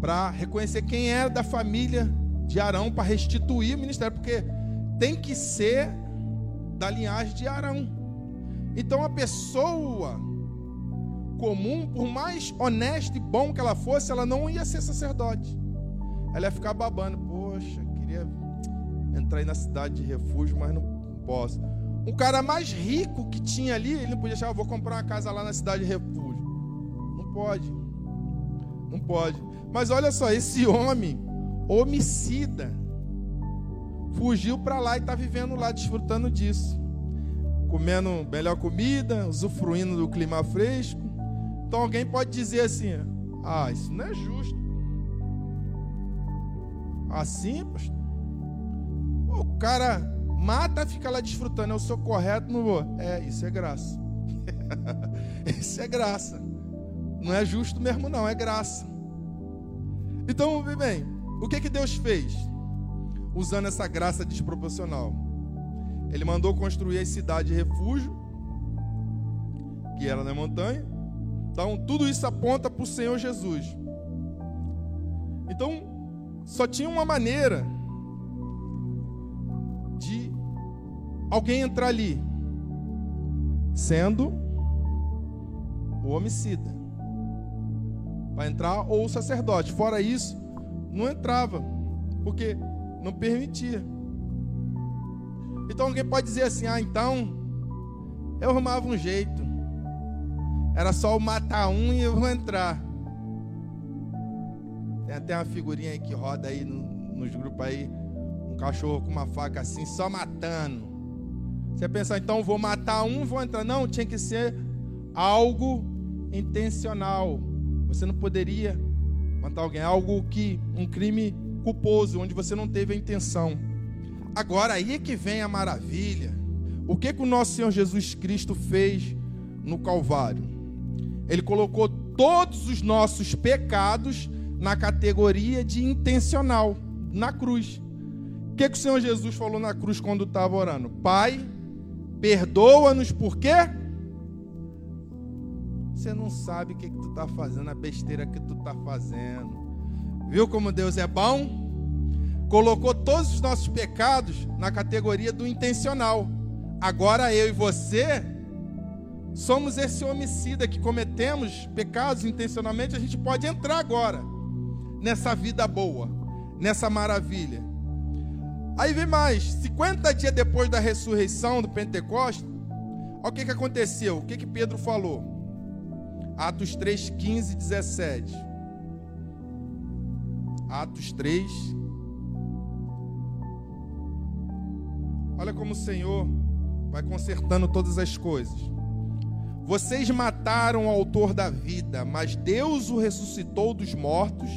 para reconhecer quem era da família de Arão para restituir o ministério, porque tem que ser da linhagem de Arão. Então a pessoa comum, por mais honesta e bom que ela fosse, ela não ia ser sacerdote. Ela ia ficar babando. Poxa, queria entrar aí na cidade de refúgio, mas não posso. Um cara mais rico que tinha ali, ele não podia achar, vou comprar uma casa lá na cidade de refúgio. Não pode. Não pode. Mas olha só, esse homem, homicida, fugiu para lá e está vivendo lá, desfrutando disso comendo melhor comida, usufruindo do clima fresco. Então alguém pode dizer assim: ah, isso não é justo. Assim, pastor? O cara mata, fica lá desfrutando. Eu sou correto, não vou. É, isso é graça. isso é graça. Não é justo mesmo, não, é graça. Então, bem, o que, que Deus fez? Usando essa graça desproporcional. Ele mandou construir a cidade de refúgio, que era na montanha. Então, tudo isso aponta para o Senhor Jesus. Então, só tinha uma maneira de alguém entrar ali, sendo o homicida. Para entrar ou o sacerdote. Fora isso, não entrava, porque não permitia. Então alguém pode dizer assim: ah, então eu arrumava um jeito. Era só eu matar um e eu vou entrar. Tem até uma figurinha aí que roda aí no, nos grupos aí. Um cachorro com uma faca assim, só matando. Você pensar, então vou matar um, vou entrar. Não, tinha que ser algo intencional. Você não poderia matar alguém, algo que um crime culposo, onde você não teve a intenção. Agora aí é que vem a maravilha. O que que o nosso Senhor Jesus Cristo fez no Calvário? Ele colocou todos os nossos pecados na categoria de intencional, na cruz. O que, que o Senhor Jesus falou na cruz quando estava orando? Pai, perdoa-nos por quê? Você não sabe o que, que tu está fazendo, a besteira que tu está fazendo. Viu como Deus é bom? Colocou todos os nossos pecados na categoria do intencional. Agora eu e você somos esse homicida que cometemos pecados intencionalmente, a gente pode entrar agora nessa vida boa, nessa maravilha. Aí vem mais, 50 dias depois da ressurreição do Pentecostes, olha o que, que aconteceu, o que, que Pedro falou. Atos 3, 15 e 17. Atos 3. Olha como o Senhor vai consertando todas as coisas. Vocês mataram o autor da vida, mas Deus o ressuscitou dos mortos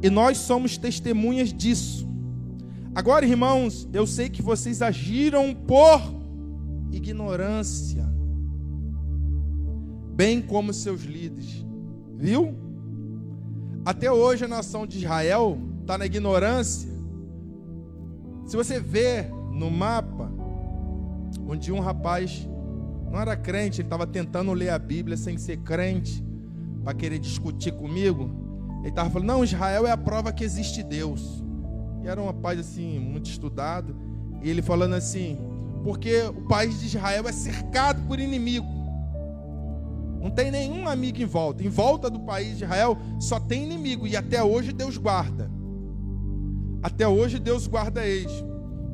e nós somos testemunhas disso. Agora, irmãos, eu sei que vocês agiram por ignorância, bem como seus líderes, viu? Até hoje a nação de Israel está na ignorância. Se você vê no mapa, onde um rapaz não era crente, ele estava tentando ler a Bíblia sem ser crente, para querer discutir comigo. Ele estava falando, não, Israel é a prova que existe Deus. E era um rapaz assim, muito estudado. E ele falando assim, porque o país de Israel é cercado por inimigo. Não tem nenhum amigo em volta. Em volta do país de Israel só tem inimigo. E até hoje Deus guarda. Até hoje Deus guarda eles.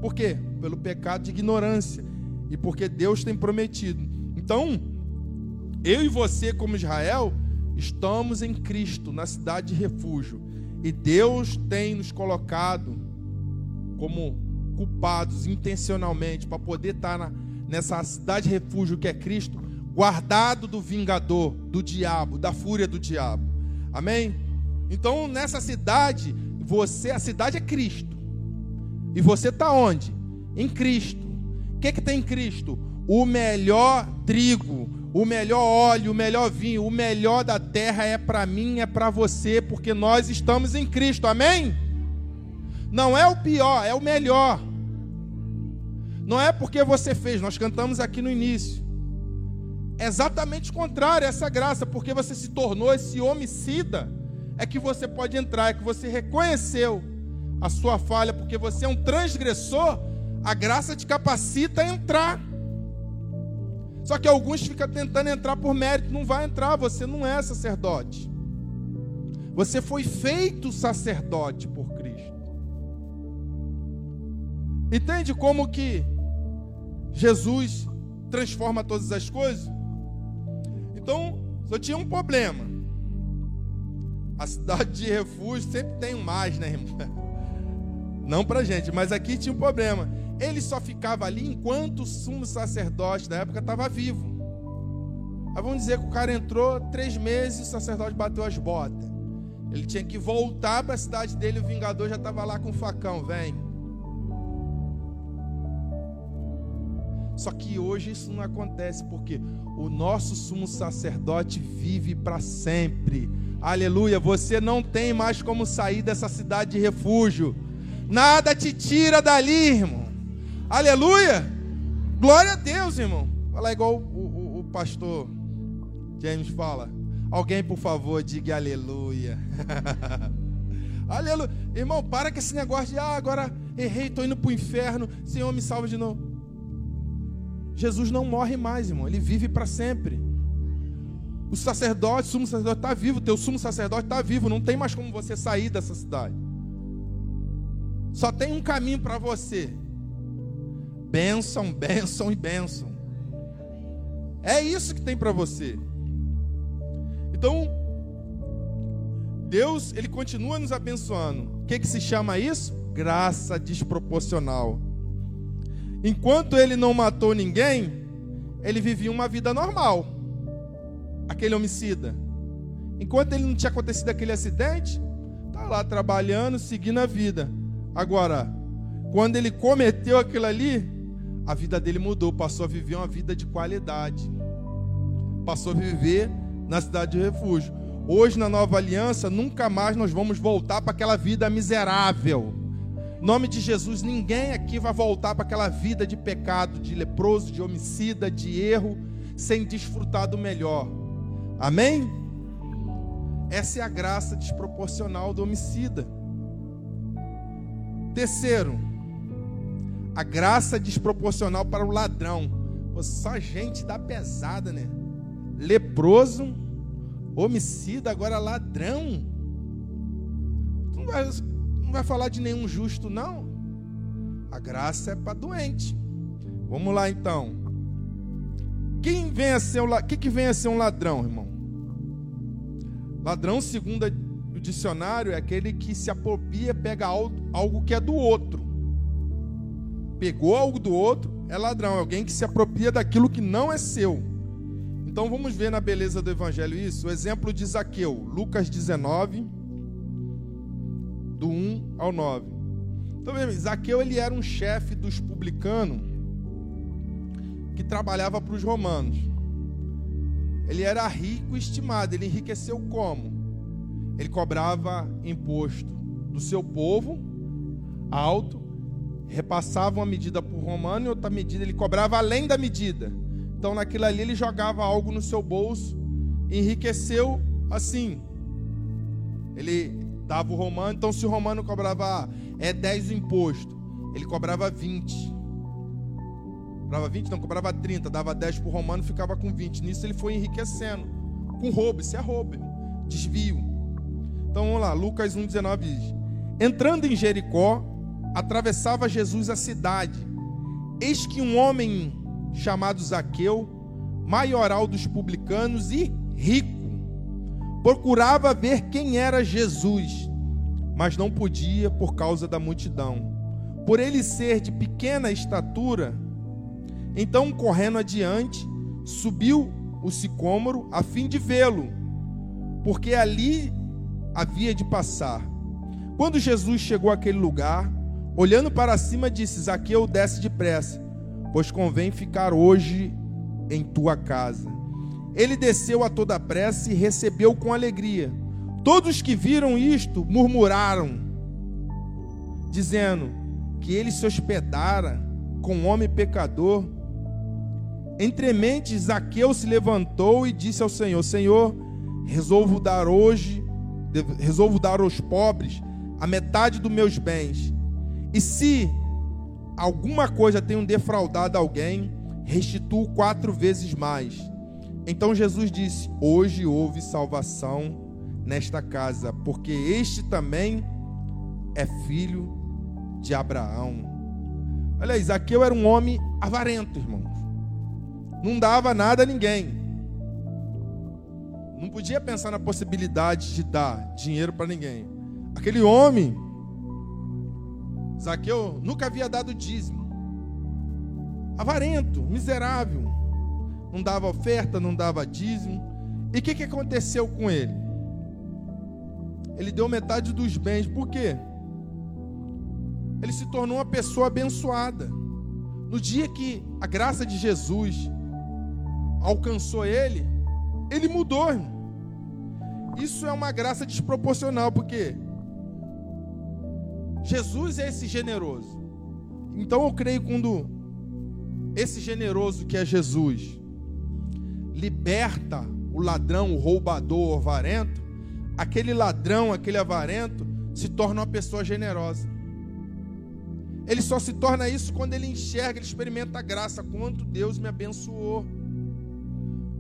Por quê? Pelo pecado de ignorância. E porque Deus tem prometido. Então, eu e você, como Israel, Estamos em Cristo, na cidade de refúgio. E Deus tem nos colocado como culpados intencionalmente para poder estar na, nessa cidade de refúgio que é Cristo, guardado do vingador, do diabo, da fúria do diabo. Amém? Então, nessa cidade, você, a cidade é Cristo. E você está onde? Em Cristo. O que, que tem em Cristo? O melhor trigo, o melhor óleo, o melhor vinho, o melhor da terra é para mim, é para você, porque nós estamos em Cristo, amém? Não é o pior, é o melhor. Não é porque você fez, nós cantamos aqui no início. É exatamente o contrário, essa graça, porque você se tornou esse homicida, é que você pode entrar, é que você reconheceu a sua falha, porque você é um transgressor, a graça te capacita a entrar. Só que alguns ficam tentando entrar por mérito, não vai entrar, você não é sacerdote. Você foi feito sacerdote por Cristo. Entende como que Jesus transforma todas as coisas? Então, só tinha um problema. A cidade de refúgio sempre tem um mais, né, irmão? Não pra gente, mas aqui tinha um problema ele só ficava ali enquanto o sumo sacerdote da época estava vivo. Aí vamos dizer que o cara entrou três meses o sacerdote bateu as botas. Ele tinha que voltar para a cidade dele, o vingador já estava lá com o facão, vem. Só que hoje isso não acontece, porque o nosso sumo sacerdote vive para sempre. Aleluia, você não tem mais como sair dessa cidade de refúgio. Nada te tira dali, irmão. Aleluia! Glória a Deus, irmão. Fala igual o, o, o pastor James fala. Alguém, por favor, diga aleluia. Aleluia. Irmão, para com esse negócio de, ah, agora errei, estou indo para o inferno, Senhor me salva de novo. Jesus não morre mais, irmão, ele vive para sempre. O sacerdote, o sumo sacerdote está vivo, teu sumo sacerdote está vivo, não tem mais como você sair dessa cidade. Só tem um caminho para você: bênção, bênção e bênção. É isso que tem para você. Então, Deus, ele continua nos abençoando. O que, que se chama isso? Graça desproporcional. Enquanto ele não matou ninguém, ele vivia uma vida normal. Aquele homicida. Enquanto ele não tinha acontecido aquele acidente, tá lá trabalhando, seguindo a vida. Agora, quando ele cometeu aquilo ali, a vida dele mudou, passou a viver uma vida de qualidade. Passou a viver na cidade de refúgio. Hoje, na nova aliança, nunca mais nós vamos voltar para aquela vida miserável. Em nome de Jesus, ninguém aqui vai voltar para aquela vida de pecado, de leproso, de homicida, de erro, sem desfrutar do melhor. Amém? Essa é a graça desproporcional do homicida. Terceiro, a graça desproporcional para o ladrão. Pô, só gente da pesada, né? Leproso, homicida, agora ladrão. Tu não vai, não vai falar de nenhum justo, não. A graça é para doente. Vamos lá então. Quem vem a ser o que, que vem a ser um ladrão, irmão? Ladrão, segundo o dicionário, é aquele que se apropria, pega algo que é do outro. Pegou algo do outro, é ladrão, é alguém que se apropria daquilo que não é seu. Então vamos ver na beleza do evangelho isso. O exemplo de Zaqueu, Lucas 19, do 1 ao 9. Então, mesmo, Zaqueu ele era um chefe dos publicanos que trabalhava para os romanos. Ele era rico e estimado. Ele enriqueceu como? Ele cobrava imposto do seu povo alto, repassava uma medida para o romano e outra medida ele cobrava além da medida. Então, naquilo ali, ele jogava algo no seu bolso, enriqueceu assim. Ele dava o romano, então, se o romano cobrava é 10 o imposto, ele cobrava 20. Cobrava 20, não, cobrava 30, dava 10 para o romano, ficava com 20. Nisso ele foi enriquecendo. Com roubo, isso é roubo, desvio. Então vamos lá, Lucas 1,19 diz: Entrando em Jericó, atravessava Jesus a cidade. Eis que um homem chamado Zaqueu, maioral dos publicanos e rico, procurava ver quem era Jesus, mas não podia por causa da multidão. Por ele ser de pequena estatura, então, correndo adiante, subiu o sicômoro a fim de vê-lo, porque ali havia de passar. Quando Jesus chegou àquele lugar, olhando para cima, disse: Zaqueu, desce depressa, pois convém ficar hoje em tua casa. Ele desceu a toda pressa e recebeu com alegria. Todos que viram isto murmuraram, dizendo que ele se hospedara com um homem pecador. Entre mentes, Zaqueu se levantou e disse ao Senhor: Senhor, resolvo dar hoje, resolvo dar aos pobres a metade dos meus bens. E se alguma coisa tenho defraudado alguém, restituo quatro vezes mais. Então Jesus disse: Hoje houve salvação nesta casa, porque este também é filho de Abraão. Olha, Zaqueu era um homem avarento, irmão não dava nada a ninguém. Não podia pensar na possibilidade de dar dinheiro para ninguém. Aquele homem, Zaqueu, nunca havia dado dízimo. Avarento, miserável. Não dava oferta, não dava dízimo. E o que, que aconteceu com ele? Ele deu metade dos bens. Por quê? Ele se tornou uma pessoa abençoada. No dia que a graça de Jesus alcançou ele, ele mudou. Irmão. Isso é uma graça desproporcional, porque Jesus é esse generoso. Então eu creio quando esse generoso que é Jesus liberta o ladrão, o roubador, o avarento, aquele ladrão, aquele avarento se torna uma pessoa generosa. Ele só se torna isso quando ele enxerga, ele experimenta a graça. Quanto Deus me abençoou.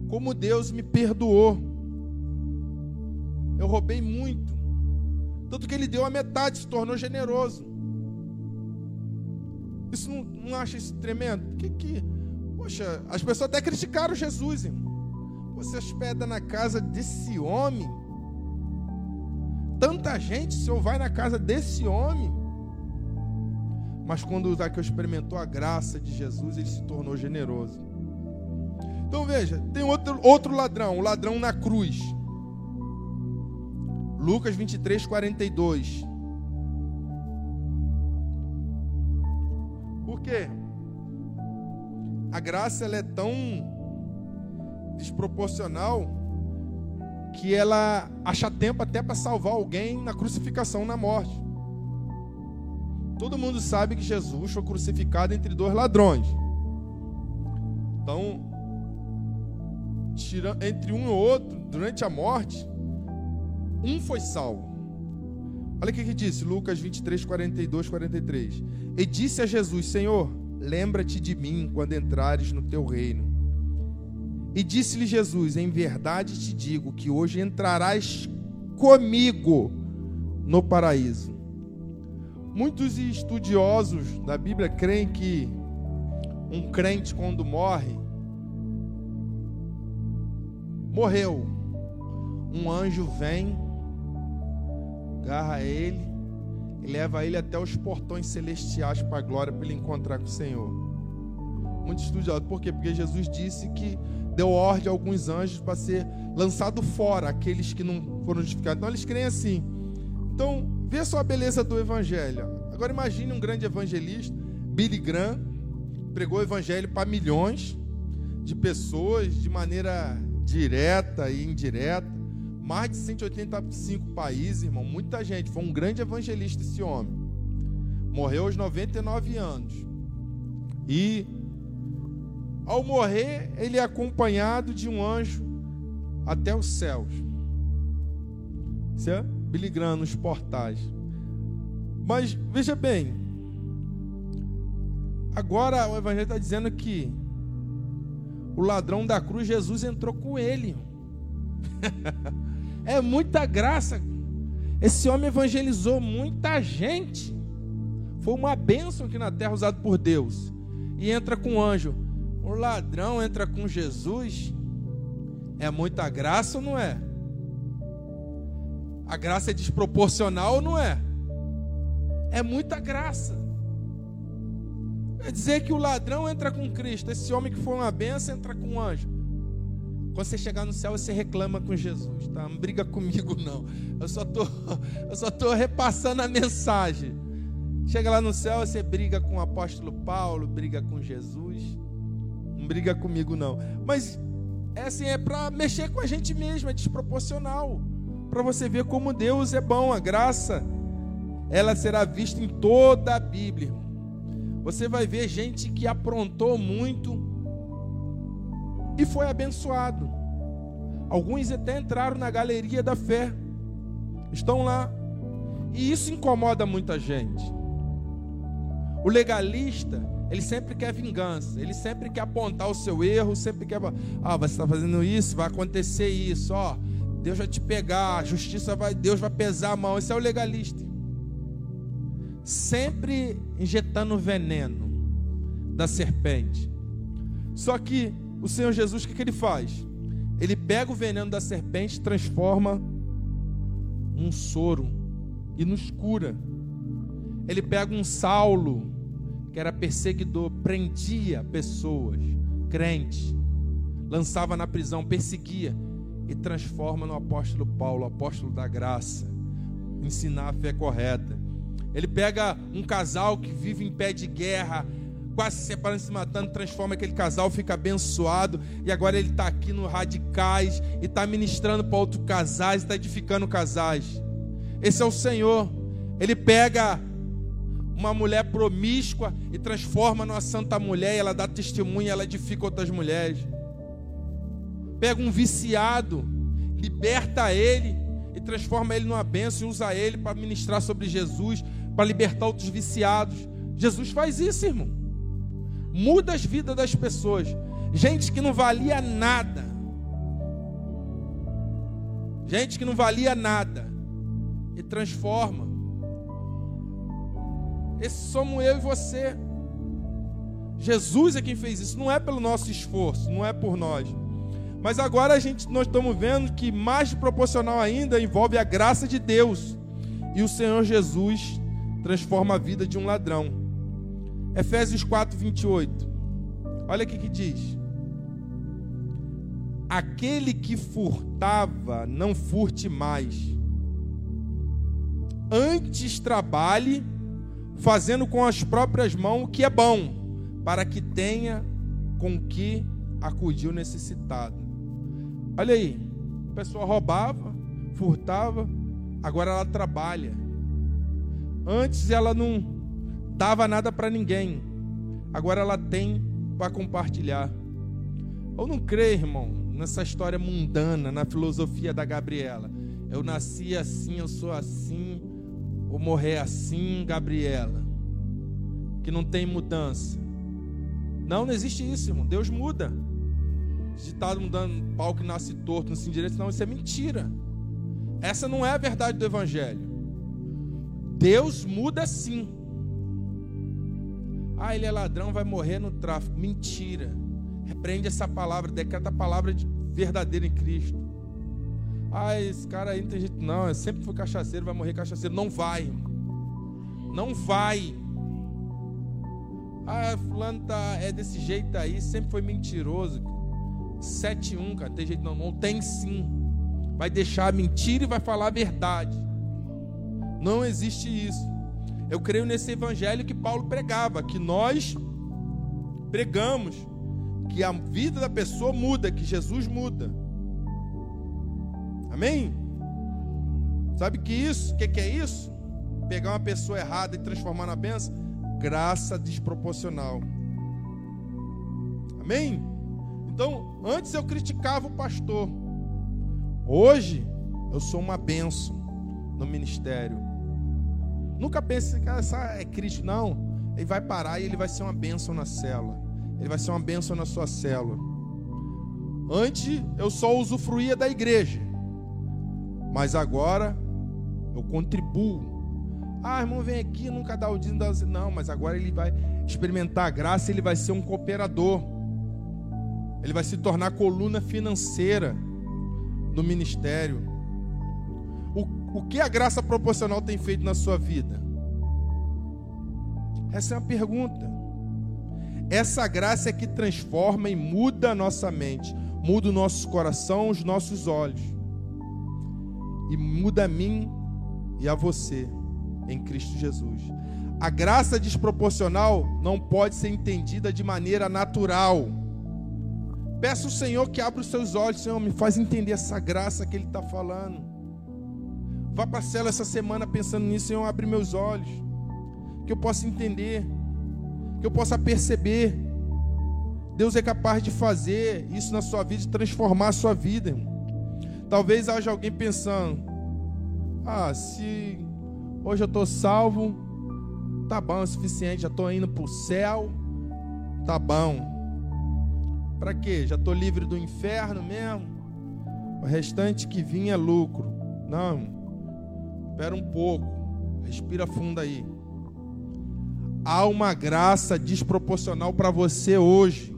Como Deus me perdoou. Eu roubei muito. Tanto que ele deu a metade, se tornou generoso. Isso não, não acha isso tremendo? Que que. Poxa, as pessoas até criticaram Jesus, irmão. Você hospeda na casa desse homem? Tanta gente, o senhor vai na casa desse homem? Mas quando o Zaqueu experimentou a graça de Jesus, ele se tornou generoso. Então veja, tem outro, outro ladrão, o ladrão na cruz. Lucas 23, 42. Por quê? A graça ela é tão desproporcional que ela acha tempo até para salvar alguém na crucificação, na morte. Todo mundo sabe que Jesus foi crucificado entre dois ladrões. Então, entre um e outro, durante a morte, um foi salvo. Olha o que, que disse, Lucas 23, 42, 43. E disse a Jesus: Senhor, lembra-te de mim quando entrares no teu reino. E disse-lhe Jesus: Em verdade te digo que hoje entrarás comigo no paraíso. Muitos estudiosos da Bíblia creem que um crente, quando morre, morreu. Um anjo vem, agarra ele e leva ele até os portões celestiais para a glória, para ele encontrar com o Senhor. Muitos estudiosos, por quê? Porque Jesus disse que deu ordem a alguns anjos para ser lançado fora aqueles que não foram justificados. Então eles creem assim. Então, vê só a beleza do evangelho. Agora imagine um grande evangelista, Billy Graham, pregou o evangelho para milhões de pessoas de maneira direta e indireta. Mais de 185 países, irmão, muita gente. Foi um grande evangelista esse homem. Morreu aos 99 anos. E ao morrer, ele é acompanhado de um anjo até os céus. Isso é Billy Graham nos portais. Mas veja bem, agora o Evangelho está dizendo que o ladrão da cruz, Jesus entrou com ele. é muita graça. Esse homem evangelizou muita gente. Foi uma bênção aqui na terra usado por Deus. E entra com o anjo. O ladrão entra com Jesus, é muita graça ou não é? A graça é desproporcional ou não é? É muita graça. É dizer que o ladrão entra com Cristo, esse homem que foi uma benção entra com um anjo. Quando você chegar no céu, você reclama com Jesus, tá? Não briga comigo não. Eu só tô, eu só tô repassando a mensagem. Chega lá no céu, você briga com o apóstolo Paulo, briga com Jesus. Não briga comigo, não. Mas é assim, é para mexer com a gente mesmo, é desproporcional. Para você ver como Deus é bom, a graça, ela será vista em toda a Bíblia. Você vai ver gente que aprontou muito e foi abençoado. Alguns até entraram na galeria da fé, estão lá. E isso incomoda muita gente. O legalista, ele sempre quer vingança, ele sempre quer apontar o seu erro, sempre quer, ah, você está fazendo isso, vai acontecer isso, ó, Deus vai te pegar, a justiça vai, Deus vai pesar a mão. Esse é o legalista. Sempre injetando veneno da serpente. Só que o Senhor Jesus, o que, que ele faz? Ele pega o veneno da serpente, transforma um soro e nos cura. Ele pega um Saulo, que era perseguidor, prendia pessoas, crentes, lançava na prisão, perseguia e transforma no apóstolo Paulo, apóstolo da graça, ensinar a fé correta. Ele pega um casal que vive em pé de guerra, quase se separando, se matando, transforma aquele casal, fica abençoado, e agora ele está aqui no Radicais, e está ministrando para outros casais, está edificando casais. Esse é o Senhor. Ele pega uma mulher promíscua e transforma numa santa mulher, e ela dá testemunho, ela edifica outras mulheres. Pega um viciado, liberta ele e transforma ele numa bênção e usa ele para ministrar sobre Jesus, para libertar outros viciados. Jesus faz isso, irmão. Muda as vidas das pessoas. Gente que não valia nada. Gente que não valia nada. E transforma. Esse somos eu e você. Jesus é quem fez isso, não é pelo nosso esforço, não é por nós. Mas agora a gente nós estamos vendo que mais proporcional ainda envolve a graça de Deus. E o Senhor Jesus transforma a vida de um ladrão. Efésios 4, 28. Olha o que diz. Aquele que furtava, não furte mais. Antes trabalhe, fazendo com as próprias mãos o que é bom, para que tenha com que acudir o necessitado. Olha aí, a pessoa roubava, furtava, agora ela trabalha. Antes ela não dava nada para ninguém, agora ela tem para compartilhar. Eu não creio, irmão, nessa história mundana, na filosofia da Gabriela. Eu nasci assim, eu sou assim, vou morrer assim, Gabriela. Que não tem mudança. Não, não existe isso, irmão. Deus muda ditado mudando pau que nasce torto, não se endireita. Não, isso é mentira. Essa não é a verdade do Evangelho. Deus muda sim. Ah, ele é ladrão, vai morrer no tráfico. Mentira. Repreende essa palavra, decreta a palavra de verdadeira em Cristo. Ah, esse cara aí não tem jeito, não. Eu sempre foi cachaceiro, vai morrer cachaceiro. Não vai, irmão. Não vai. Ah, fulano tá, é desse jeito aí, sempre foi mentiroso. 7-1, cara. Tem jeito não, não tem sim. Vai deixar a mentira e vai falar a verdade. Não existe isso. Eu creio nesse evangelho que Paulo pregava, que nós pregamos, que a vida da pessoa muda, que Jesus muda. Amém? Sabe que isso? O que, que é isso? Pegar uma pessoa errada e transformar na benção? Graça desproporcional. Amém? Então, antes eu criticava o pastor. Hoje, eu sou uma benção no ministério. Nunca pense que essa é Cristo, não. Ele vai parar e ele vai ser uma benção na célula. Ele vai ser uma benção na sua célula. Antes eu só usufruía da igreja. Mas agora eu contribuo. Ah, irmão, vem aqui, nunca dá o dízimo. Não, mas agora ele vai experimentar a graça, ele vai ser um cooperador. Ele vai se tornar coluna financeira no ministério. O, que a graça proporcional tem feito na sua vida? Essa é a pergunta. Essa graça é que transforma e muda a nossa mente, muda o nosso coração, os nossos olhos. E muda a mim e a você em Cristo Jesus. A graça desproporcional não pode ser entendida de maneira natural Peça ao Senhor que abra os seus olhos, Senhor, me faz entender essa graça que Ele está falando. Vá para a cela essa semana pensando nisso, Senhor, abre meus olhos. Que eu possa entender, que eu possa perceber. Deus é capaz de fazer isso na sua vida, de transformar a sua vida. Irmão. Talvez haja alguém pensando: ah, se hoje eu estou salvo, tá bom, é suficiente, já estou indo para o céu, tá bom. Para quê? Já estou livre do inferno mesmo? O restante que vinha é lucro. Não. Espera um pouco. Respira fundo aí. Há uma graça desproporcional para você hoje.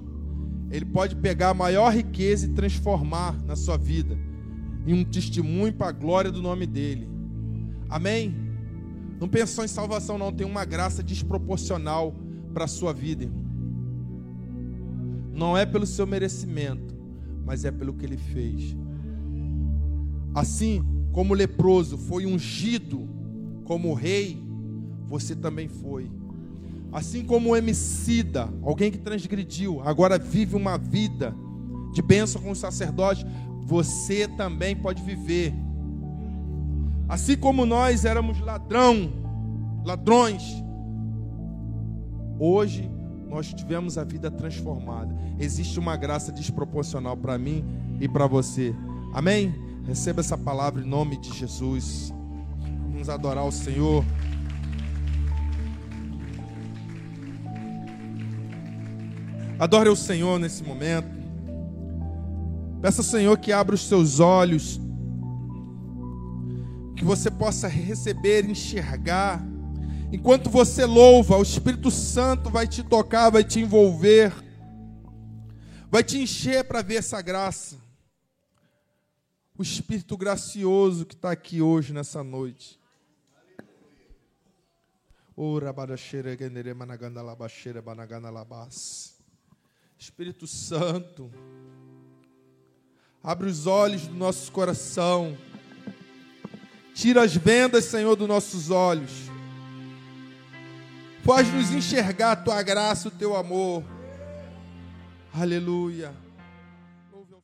Ele pode pegar a maior riqueza e transformar na sua vida em um testemunho para a glória do nome dele. Amém? Não pensou em salvação, não. Tem uma graça desproporcional para a sua vida, irmão. Não é pelo seu merecimento, mas é pelo que ele fez. Assim como leproso foi ungido como rei, você também foi. Assim como o homicida, alguém que transgrediu, agora vive uma vida de bênção com o sacerdote, você também pode viver. Assim como nós éramos ladrão, ladrões, hoje nós tivemos a vida transformada. Existe uma graça desproporcional para mim e para você. Amém? Receba essa palavra em nome de Jesus. Vamos adorar o Senhor. Adore o Senhor nesse momento. Peça ao Senhor que abra os seus olhos, que você possa receber, enxergar. Enquanto você louva, o Espírito Santo vai te tocar, vai te envolver, vai te encher para ver essa graça. O Espírito gracioso que está aqui hoje, nessa noite. Espírito Santo, abre os olhos do nosso coração, tira as vendas, Senhor, dos nossos olhos, faz-nos enxergar a tua graça, o teu amor. Aleluia.